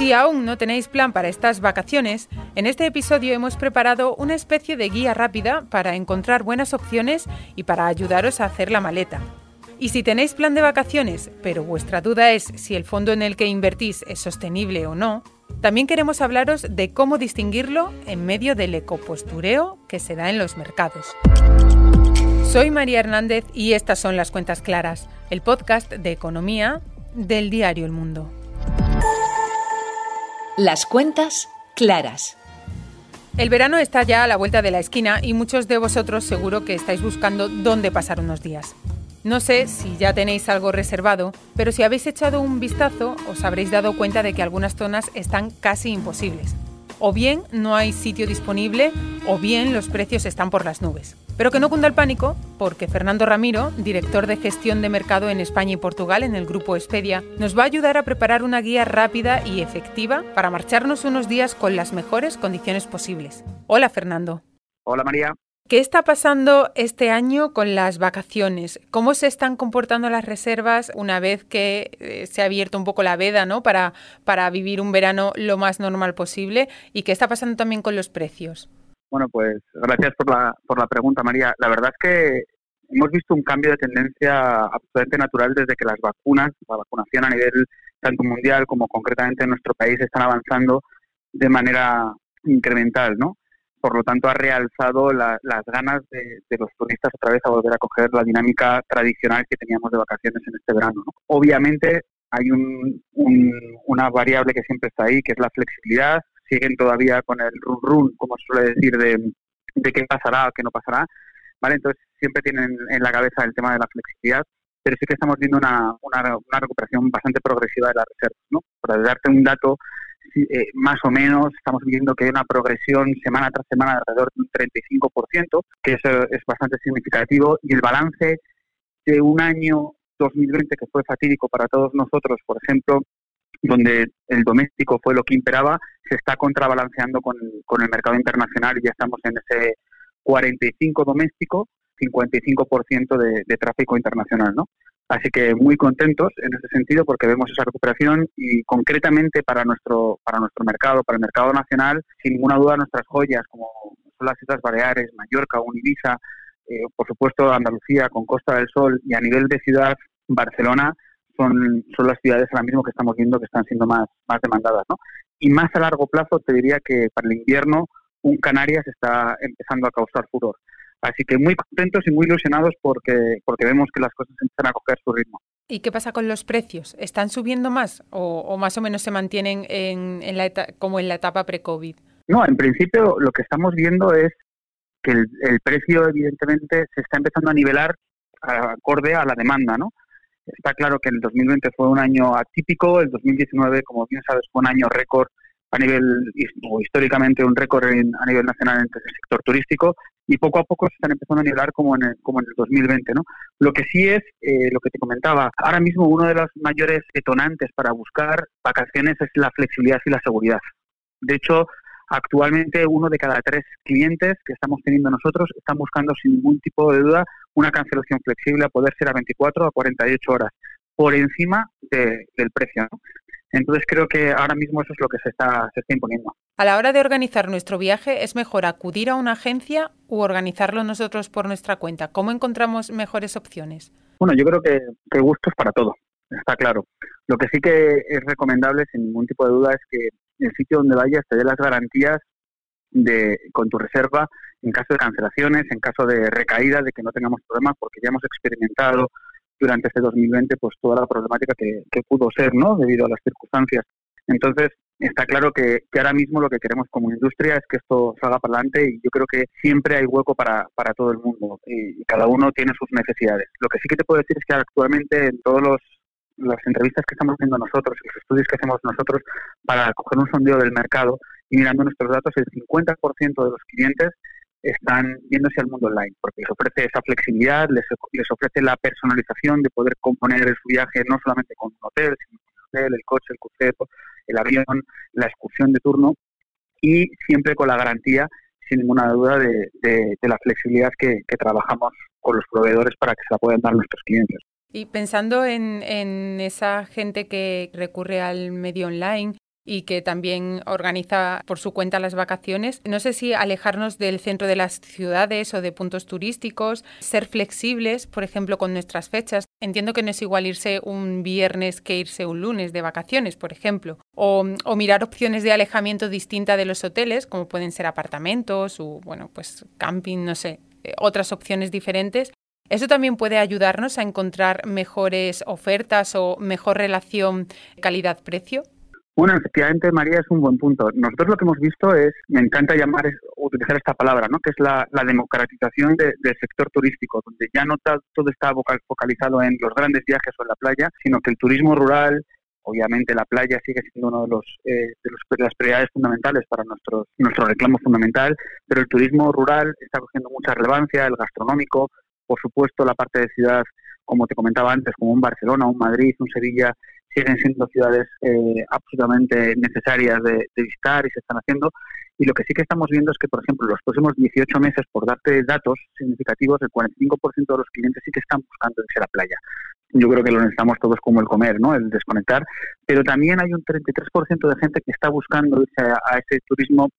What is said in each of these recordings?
Si aún no tenéis plan para estas vacaciones, en este episodio hemos preparado una especie de guía rápida para encontrar buenas opciones y para ayudaros a hacer la maleta. Y si tenéis plan de vacaciones, pero vuestra duda es si el fondo en el que invertís es sostenible o no, también queremos hablaros de cómo distinguirlo en medio del ecopostureo que se da en los mercados. Soy María Hernández y estas son las cuentas claras, el podcast de economía del diario El Mundo. Las cuentas claras. El verano está ya a la vuelta de la esquina y muchos de vosotros seguro que estáis buscando dónde pasar unos días. No sé si ya tenéis algo reservado, pero si habéis echado un vistazo os habréis dado cuenta de que algunas zonas están casi imposibles. O bien no hay sitio disponible o bien los precios están por las nubes. Pero que no cunda el pánico, porque Fernando Ramiro, director de gestión de mercado en España y Portugal en el grupo Expedia, nos va a ayudar a preparar una guía rápida y efectiva para marcharnos unos días con las mejores condiciones posibles. Hola Fernando. Hola María. ¿Qué está pasando este año con las vacaciones? ¿Cómo se están comportando las reservas una vez que eh, se ha abierto un poco la veda ¿no? para, para vivir un verano lo más normal posible? ¿Y qué está pasando también con los precios? Bueno, pues gracias por la, por la pregunta, María. La verdad es que hemos visto un cambio de tendencia absolutamente natural desde que las vacunas, la vacunación a nivel tanto mundial como concretamente en nuestro país, están avanzando de manera incremental, ¿no? Por lo tanto ha realzado las ganas de, los turistas otra vez a volver a coger la dinámica tradicional que teníamos de vacaciones en este verano. Obviamente hay una variable que siempre está ahí, que es la flexibilidad. Siguen todavía con el run run, como se suele decir, de, qué pasará o qué no pasará. ¿vale? Entonces siempre tienen en la cabeza el tema de la flexibilidad, pero sí que estamos viendo una, una recuperación bastante progresiva de las reservas. ¿no? Para darte un dato, eh, más o menos estamos viendo que hay una progresión semana tras semana de alrededor de un 35%, que eso es bastante significativo, y el balance de un año 2020 que fue fatídico para todos nosotros, por ejemplo, donde el doméstico fue lo que imperaba, se está contrabalanceando con, con el mercado internacional y ya estamos en ese 45 doméstico, 55% de, de tráfico internacional, ¿no? Así que muy contentos en ese sentido porque vemos esa recuperación y concretamente para nuestro para nuestro mercado, para el mercado nacional, sin ninguna duda nuestras joyas como son las Islas Baleares, Mallorca, Univisa, eh, por supuesto Andalucía con Costa del Sol y a nivel de ciudad Barcelona son, son las ciudades ahora mismo que estamos viendo que están siendo más, más demandadas. ¿no? Y más a largo plazo te diría que para el invierno un Canarias está empezando a causar furor. Así que muy contentos y muy ilusionados porque, porque vemos que las cosas empiezan a coger su ritmo. ¿Y qué pasa con los precios? ¿Están subiendo más o, más o menos se mantienen en, en la como en la etapa pre-COVID? No, en principio lo que estamos viendo es que el, el, precio evidentemente se está empezando a nivelar acorde a la demanda, ¿no? Está claro que el 2020 fue un año atípico, el 2019, como bien sabes, fue un año récord a nivel históricamente un récord a nivel nacional en el sector turístico y poco a poco se están empezando a nivelar como en el, como en el 2020. ¿no? Lo que sí es, eh, lo que te comentaba, ahora mismo uno de los mayores detonantes para buscar vacaciones es la flexibilidad y la seguridad. De hecho, actualmente uno de cada tres clientes que estamos teniendo nosotros están buscando sin ningún tipo de duda una cancelación flexible a poder ser a 24 o a 48 horas por encima del precio. ¿no? Entonces creo que ahora mismo eso es lo que se está, se está imponiendo. A la hora de organizar nuestro viaje, ¿es mejor acudir a una agencia u organizarlo nosotros por nuestra cuenta? ¿Cómo encontramos mejores opciones? Bueno, yo creo que, que gustos para todo, está claro. Lo que sí que es recomendable, sin ningún tipo de duda, es que el sitio donde vayas te dé las garantías de, con tu reserva en caso de cancelaciones, en caso de recaída, de que no tengamos problemas, porque ya hemos experimentado durante este 2020 pues toda la problemática que, pudo ser, ¿no? Debido a las circunstancias. Entonces, está claro que, ahora mismo lo que queremos como industria es que esto salga para adelante y yo creo que siempre hay hueco para, para todo el mundo y, cada uno tiene sus necesidades. Lo que sí que te puedo decir es que actualmente en todos los las entrevistas que estamos haciendo nosotros, los estudios que hacemos nosotros para coger un sondeo del mercado y mirando nuestros datos, el 50% de los clientes están yéndose al mundo online, porque les ofrece esa flexibilidad, les, les ofrece la personalización de poder componer su viaje no solamente con un hotel, sino con el hotel, el coche, el crucero, el avión, la excursión de turno y siempre con la garantía, sin ninguna duda, de, de, la flexibilidad que, que, trabajamos con los proveedores para que se la puedan dar nuestros clientes. Y pensando en, en esa gente que recurre al medio online, y que también organiza por su cuenta las vacaciones. No sé si alejarnos del centro de las ciudades o de puntos turísticos, ser flexibles, por ejemplo, con nuestras fechas. Entiendo que no es igual irse un viernes que irse un lunes de vacaciones, por ejemplo, o, mirar opciones de alejamiento distinta de los hoteles, como pueden ser apartamentos o, bueno, pues camping, no sé, eh, otras opciones diferentes. ¿Eso también puede ayudarnos a encontrar mejores ofertas o mejor relación calidad-precio? Bueno, efectivamente, María, es un buen punto. Nosotros lo que hemos visto es, me encanta llamar, utilizar esta palabra, ¿no? que es la, democratización del sector turístico, donde ya no todo está focalizado en los grandes viajes o en la playa, sino que el turismo rural, obviamente la playa sigue siendo uno de los, eh, de las prioridades fundamentales para nuestro, nuestro reclamo fundamental, pero el turismo rural está cogiendo mucha relevancia, el gastronómico, por supuesto la parte de ciudad, como te comentaba antes, como un Barcelona, un Madrid, un Sevilla, siguen siendo ciudades eh, absolutamente necesarias de, visitar y se están haciendo. Y lo que sí que estamos viendo es que, por ejemplo, los próximos 18 meses, por darte datos significativos, el 45% de los clientes sí que están buscando irse a la playa. Yo creo que lo necesitamos todos como el comer, ¿no? El desconectar. Pero también hay un 33% de gente que está buscando irse a, ese turismo,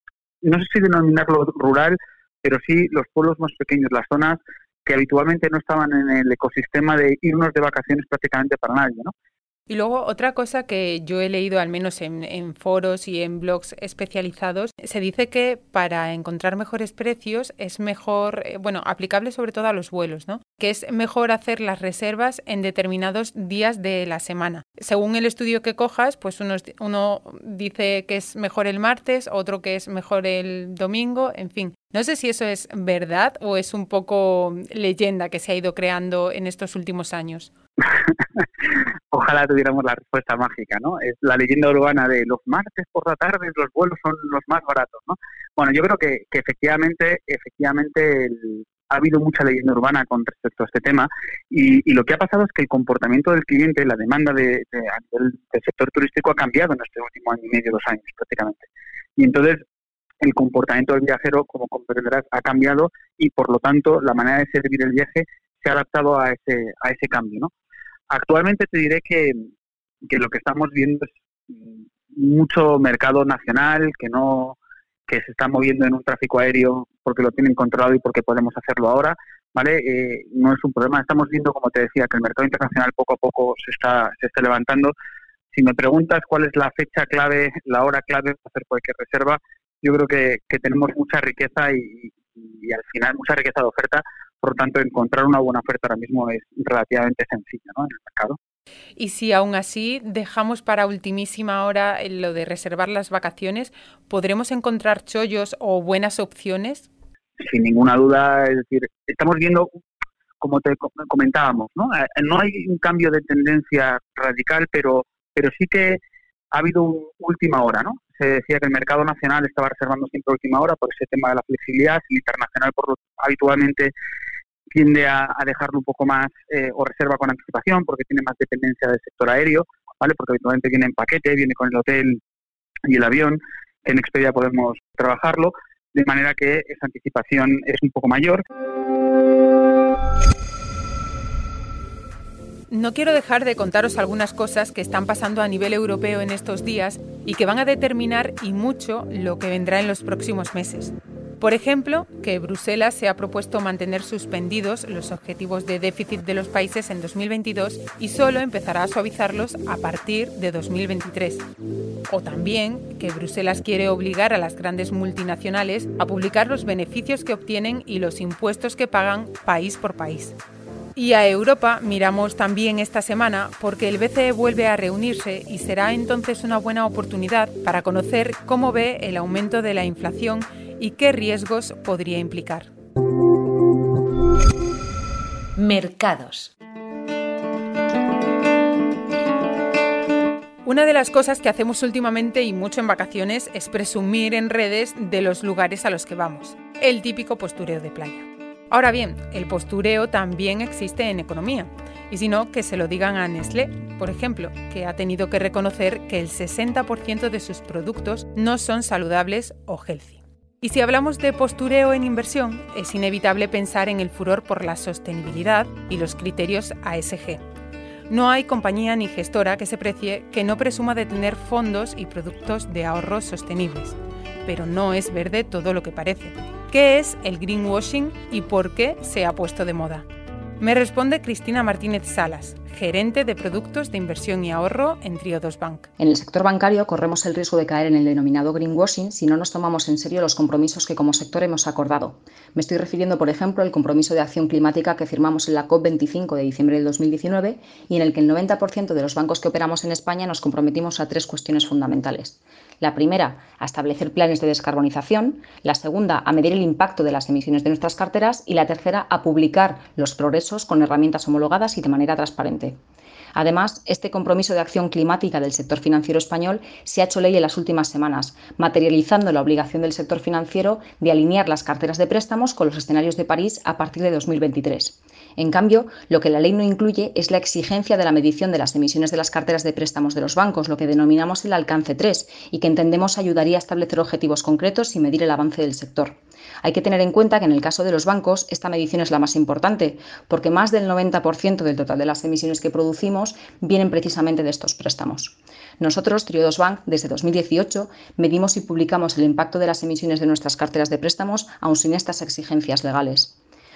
no sé si denominarlo rural, pero sí los pueblos más pequeños, las zonas que habitualmente no estaban en el ecosistema de irnos de vacaciones prácticamente para nadie, ¿no? Y luego otra cosa que yo he leído al menos en, foros y en blogs especializados, se dice que para encontrar mejores precios es mejor, eh, bueno, aplicable sobre todo a los vuelos, ¿no? Que es mejor hacer las reservas en determinados días de la semana. Según el estudio que cojas, pues uno, uno dice que es mejor el martes, otro que es mejor el domingo, en fin. No sé si eso es verdad o es un poco leyenda que se ha ido creando en estos últimos años. Ojalá tuviéramos la respuesta mágica, ¿no? Es la leyenda urbana de los martes por la tarde los vuelos son los más baratos, ¿no? Bueno, yo creo que, efectivamente, efectivamente ha habido mucha leyenda urbana con respecto a este tema y, lo que ha pasado es que el comportamiento del cliente, la demanda de, del sector turístico ha cambiado en este último año y medio, dos años prácticamente. Y entonces el comportamiento del viajero, como comprenderás, ha cambiado y por lo tanto la manera de servir el viaje se ha adaptado a ese, a ese cambio. ¿no? Actualmente te diré que, lo que estamos viendo es mucho mercado nacional que no que se está moviendo en un tráfico aéreo porque lo tienen controlado y porque podemos hacerlo ahora, ¿vale? Eh, no es un problema. Estamos viendo, como te decía, que el mercado internacional poco a poco se está, se está levantando. Si me preguntas cuál es la fecha clave, la hora clave para hacer cualquier reserva, yo creo que, tenemos mucha riqueza y, al final mucha riqueza de oferta, por lo tanto encontrar una buena oferta ahora mismo es relativamente sencillo ¿no? en el mercado. Y si aún así dejamos para ultimísima hora lo de reservar las vacaciones, ¿podremos encontrar chollos o buenas opciones? Sin ninguna duda, es decir, estamos viendo, como te comentábamos, ¿no? Eh, no hay un cambio de tendencia radical, pero, pero sí que ha habido última hora, ¿no? Se decía que el mercado nacional estaba reservando siempre última hora por ese tema de la flexibilidad, el internacional por lo, habitualmente tiende a, dejarlo un poco más eh, o reserva con anticipación porque tiene más dependencia del sector aéreo, ¿vale? Porque habitualmente viene en paquete, viene con el hotel y el avión. En Expedia podemos trabajarlo, de manera que esa anticipación es un poco mayor. No quiero dejar de contaros algunas cosas que están pasando a nivel europeo en estos días y que van a determinar y mucho lo que vendrá en los próximos meses. Por ejemplo, que Bruselas se ha propuesto mantener suspendidos los objetivos de déficit de los países en 2022 y solo empezará a suavizarlos a partir de 2023. O también que Bruselas quiere obligar a las grandes multinacionales a publicar los beneficios que obtienen y los impuestos que pagan país por país. Y a Europa miramos también esta semana porque el BCE vuelve a reunirse y será entonces una buena oportunidad para conocer cómo ve el aumento de la inflación y qué riesgos podría implicar. Mercados. Una de las cosas que hacemos últimamente y mucho en vacaciones es presumir en redes de los lugares a los que vamos. El típico postureo de playa. Ahora bien, el postureo también existe en economía. Y si no, que se lo digan a Nestlé, por ejemplo, que ha tenido que reconocer que el 60% de sus productos no son saludables o healthy. Y si hablamos de postureo en inversión, es inevitable pensar en el furor por la sostenibilidad y los criterios ASG. No hay compañía ni gestora que se precie que no presuma de tener fondos y productos de ahorro sostenibles. Pero no es verde todo lo que parece. ¿Qué es el greenwashing y por qué se ha puesto de moda? Me responde Cristina Martínez Salas, gerente de productos de inversión y ahorro en Triodos Bank. En el sector bancario corremos el riesgo de caer en el denominado greenwashing si no nos tomamos en serio los compromisos que como sector hemos acordado. Me estoy refiriendo, por ejemplo, al compromiso de acción climática que firmamos en la COP25 de diciembre del 2019 y en el que el 90% de los bancos que operamos en España nos comprometimos a tres cuestiones fundamentales. La primera, a establecer planes de descarbonización, la segunda, a medir el impacto de las emisiones de nuestras carteras y la tercera, a publicar los progresos con herramientas homologadas y de manera transparente. Además, este compromiso de acción climática del sector financiero español se ha hecho ley en las últimas semanas, materializando la obligación del sector financiero de alinear las carteras de préstamos con los escenarios de París a partir de 2023. En cambio, lo que la ley no incluye es la exigencia de la medición de las emisiones de las carteras de préstamos de los bancos, lo que denominamos el alcance 3, y que entendemos ayudaría a establecer objetivos concretos y medir el avance del sector. Hay que tener en cuenta que en el caso de los bancos esta medición es la más importante, porque más del 90% del total de las emisiones que producimos vienen precisamente de estos préstamos. Nosotros, Triodos Bank, desde 2018 medimos y publicamos el impacto de las emisiones de nuestras carteras de préstamos aun sin estas exigencias legales.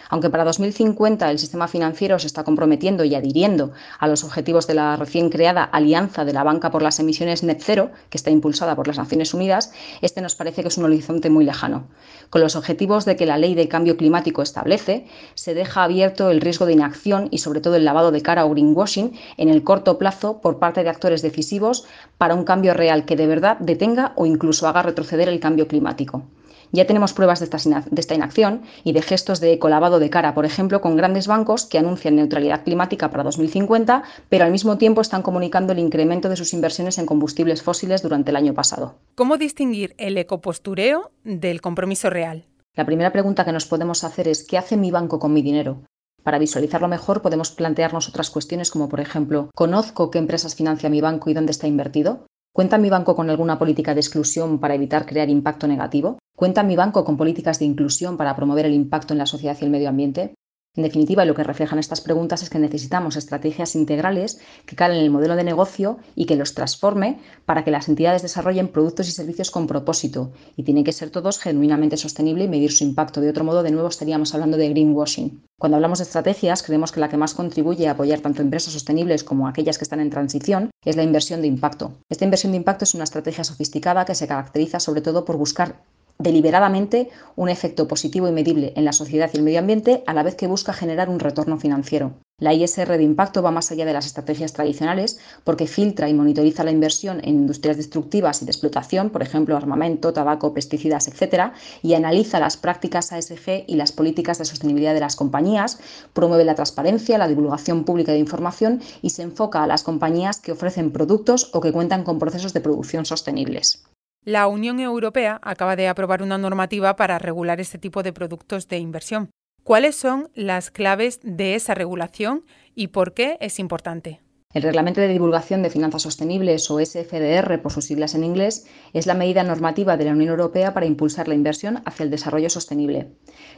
Aunque para 2050 el sistema financiero se está comprometiendo y adhiriendo a los objetivos de la recién creada Alianza de la Banca por las Emisiones Net Zero, que está impulsada por las Naciones Unidas, este nos parece que es un horizonte muy lejano. Con los objetivos de que la ley de cambio climático establece, se deja abierto el riesgo de inacción y sobre todo el lavado de cara o greenwashing en el corto plazo por parte de actores decisivos para un cambio real que de verdad detenga o incluso haga retroceder el cambio climático. Ya tenemos pruebas de esta, inacción y de gestos de colabado de cara, por ejemplo, con grandes bancos que anuncian neutralidad climática para 2050, pero al mismo tiempo están comunicando el incremento de sus inversiones en combustibles fósiles durante el año pasado. ¿Cómo distinguir el ecopostureo del compromiso real? La primera pregunta que nos podemos hacer es ¿qué hace mi banco con mi dinero? Para visualizarlo mejor podemos plantearnos otras cuestiones como por ejemplo, ¿conozco qué empresas financia mi banco y dónde está invertido? ¿Cuenta mi banco con alguna política de exclusión para evitar crear impacto negativo? ¿Cuenta mi banco con políticas de inclusión para promover el impacto en la sociedad y el medio ambiente? En definitiva, lo que reflejan estas preguntas es que necesitamos estrategias integrales que calen en el modelo de negocio y que los transforme para que las entidades desarrollen productos y servicios con propósito. Y tienen que ser todos genuinamente sostenibles y medir su impacto. De otro modo, de nuevo estaríamos hablando de greenwashing. Cuando hablamos de estrategias, creemos que la que más contribuye a apoyar tanto empresas sostenibles como aquellas que están en transición es la inversión de impacto. Esta inversión de impacto es una estrategia sofisticada que se caracteriza sobre todo por buscar deliberadamente un efecto positivo y medible en la sociedad y el medio ambiente a la vez que busca generar un retorno financiero. La ISR de impacto va más allá de las estrategias tradicionales porque filtra y monitoriza la inversión en industrias destructivas y de explotación, por ejemplo, armamento, tabaco, pesticidas, etc., y analiza las prácticas ASG y las políticas de sostenibilidad de las compañías, promueve la transparencia, la divulgación pública de información y se enfoca a las compañías que ofrecen productos o que cuentan con procesos de producción sostenibles. La Unión Europea acaba de aprobar una normativa para regular este tipo de productos de inversión. ¿Cuáles son las claves de esa regulación y por qué es importante? El Reglamento de Divulgación de Finanzas Sostenibles, o SFDR por sus siglas en inglés, es la medida normativa de la Unión Europea para impulsar la inversión hacia el desarrollo sostenible.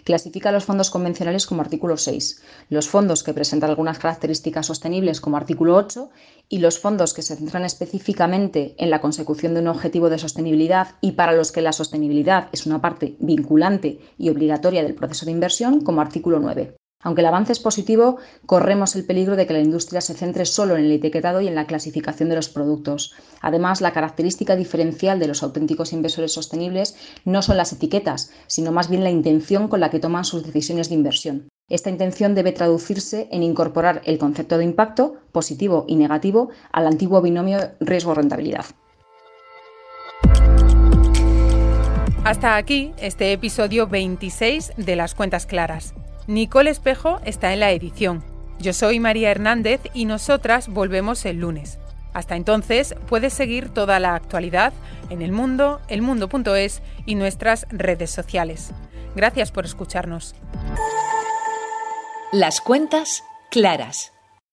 Clasifica los fondos convencionales como artículo 6, los fondos que presentan algunas características sostenibles como artículo 8 y los fondos que se centran específicamente en la consecución de un objetivo de sostenibilidad y para los que la sostenibilidad es una parte vinculante y obligatoria del proceso de inversión como artículo 9. Aunque el avance es positivo, corremos el peligro de que la industria se centre solo en el etiquetado y en la clasificación de los productos. Además, la característica diferencial de los auténticos inversores sostenibles no son las etiquetas, sino más bien la intención con la que toman sus decisiones de inversión. Esta intención debe traducirse en incorporar el concepto de impacto, positivo y negativo, al antiguo binomio riesgo-rentabilidad. Hasta aquí este episodio 26 de Las Cuentas Claras. Nicole Espejo está en la edición. Yo soy María Hernández y nosotras volvemos el lunes. Hasta entonces puedes seguir toda la actualidad en el mundo, elmundo.es y nuestras redes sociales. Gracias por escucharnos. Las cuentas claras